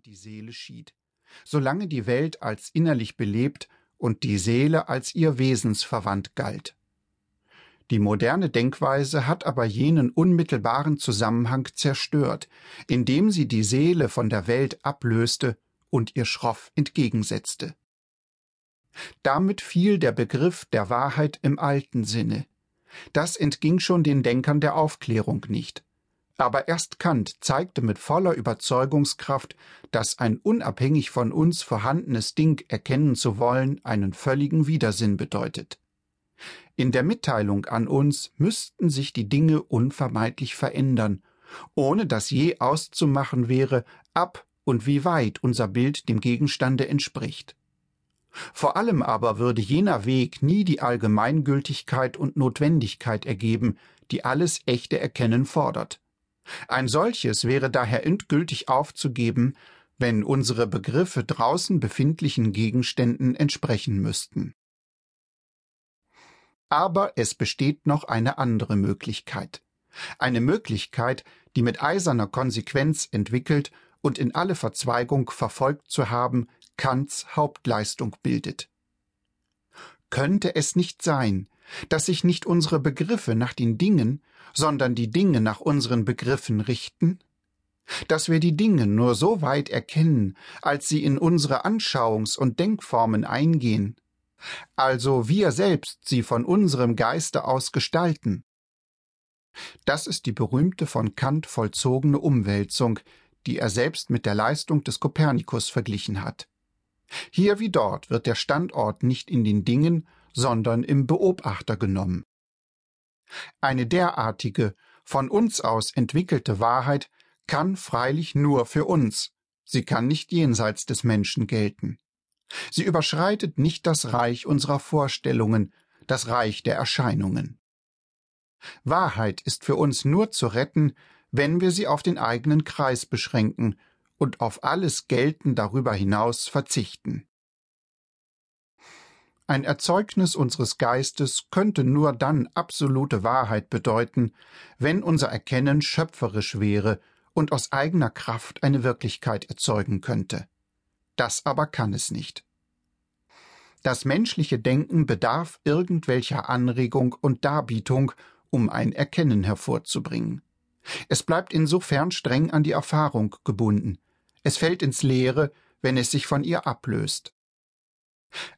und die Seele schied, solange die Welt als innerlich belebt und die Seele als ihr Wesensverwandt galt. Die moderne Denkweise hat aber jenen unmittelbaren Zusammenhang zerstört, indem sie die Seele von der Welt ablöste und ihr schroff entgegensetzte. Damit fiel der Begriff der Wahrheit im alten Sinne. Das entging schon den Denkern der Aufklärung nicht. Aber erst Kant zeigte mit voller Überzeugungskraft, dass ein unabhängig von uns vorhandenes Ding erkennen zu wollen einen völligen Widersinn bedeutet. In der Mitteilung an uns müssten sich die Dinge unvermeidlich verändern, ohne dass je auszumachen wäre, ab und wie weit unser Bild dem Gegenstande entspricht. Vor allem aber würde jener Weg nie die Allgemeingültigkeit und Notwendigkeit ergeben, die alles echte Erkennen fordert. Ein solches wäre daher endgültig aufzugeben, wenn unsere Begriffe draußen befindlichen Gegenständen entsprechen müssten. Aber es besteht noch eine andere Möglichkeit. Eine Möglichkeit, die mit eiserner Konsequenz entwickelt und in alle Verzweigung verfolgt zu haben, Kants Hauptleistung bildet. Könnte es nicht sein, dass sich nicht unsere Begriffe nach den Dingen, sondern die Dinge nach unseren Begriffen richten? Dass wir die Dinge nur so weit erkennen, als sie in unsere Anschauungs- und Denkformen eingehen, also wir selbst sie von unserem Geiste aus gestalten. Das ist die berühmte von Kant vollzogene Umwälzung, die er selbst mit der Leistung des Kopernikus verglichen hat. Hier wie dort wird der Standort nicht in den Dingen, sondern im Beobachter genommen. Eine derartige, von uns aus entwickelte Wahrheit kann freilich nur für uns, sie kann nicht jenseits des Menschen gelten. Sie überschreitet nicht das Reich unserer Vorstellungen, das Reich der Erscheinungen. Wahrheit ist für uns nur zu retten, wenn wir sie auf den eigenen Kreis beschränken und auf alles Gelten darüber hinaus verzichten. Ein Erzeugnis unseres Geistes könnte nur dann absolute Wahrheit bedeuten, wenn unser Erkennen schöpferisch wäre und aus eigener Kraft eine Wirklichkeit erzeugen könnte. Das aber kann es nicht. Das menschliche Denken bedarf irgendwelcher Anregung und Darbietung, um ein Erkennen hervorzubringen. Es bleibt insofern streng an die Erfahrung gebunden, es fällt ins Leere, wenn es sich von ihr ablöst.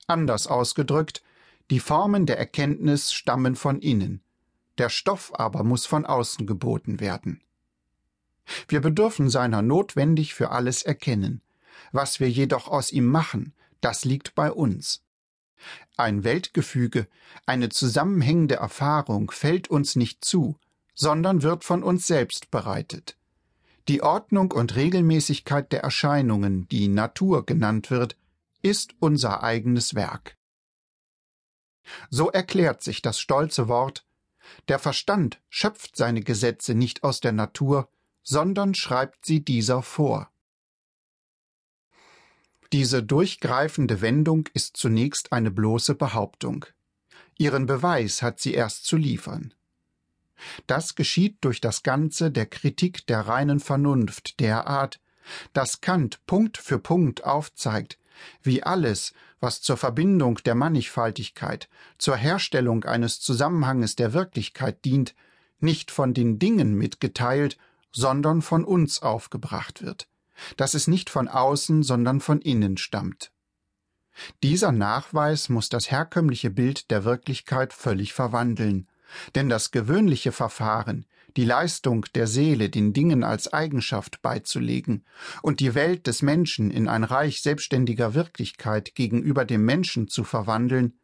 Anders ausgedrückt, die Formen der Erkenntnis stammen von innen, der Stoff aber muss von außen geboten werden. Wir bedürfen seiner notwendig für alles erkennen. Was wir jedoch aus ihm machen, das liegt bei uns. Ein Weltgefüge, eine zusammenhängende Erfahrung fällt uns nicht zu, sondern wird von uns selbst bereitet. Die Ordnung und Regelmäßigkeit der Erscheinungen, die Natur genannt wird, ist unser eigenes Werk. So erklärt sich das stolze Wort Der Verstand schöpft seine Gesetze nicht aus der Natur, sondern schreibt sie dieser vor. Diese durchgreifende Wendung ist zunächst eine bloße Behauptung. Ihren Beweis hat sie erst zu liefern. Das geschieht durch das Ganze der Kritik der reinen Vernunft derart, dass Kant Punkt für Punkt aufzeigt, wie alles, was zur Verbindung der Mannigfaltigkeit, zur Herstellung eines Zusammenhanges der Wirklichkeit dient, nicht von den Dingen mitgeteilt, sondern von uns aufgebracht wird, dass es nicht von außen, sondern von innen stammt. Dieser Nachweis muss das herkömmliche Bild der Wirklichkeit völlig verwandeln, denn das gewöhnliche Verfahren, die Leistung der Seele den Dingen als Eigenschaft beizulegen und die Welt des Menschen in ein Reich selbstständiger Wirklichkeit gegenüber dem Menschen zu verwandeln,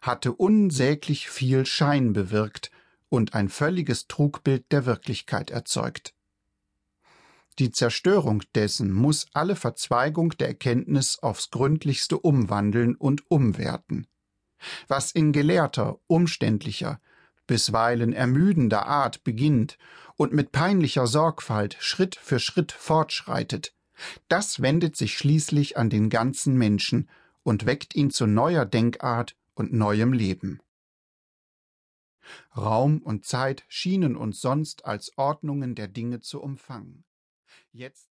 hatte unsäglich viel Schein bewirkt und ein völliges Trugbild der Wirklichkeit erzeugt. Die Zerstörung dessen muss alle Verzweigung der Erkenntnis aufs gründlichste umwandeln und umwerten. Was in gelehrter, umständlicher, bisweilen ermüdender Art beginnt und mit peinlicher Sorgfalt Schritt für Schritt fortschreitet, das wendet sich schließlich an den ganzen Menschen und weckt ihn zu neuer Denkart und neuem Leben. Raum und Zeit schienen uns sonst als Ordnungen der Dinge zu umfangen. Jetzt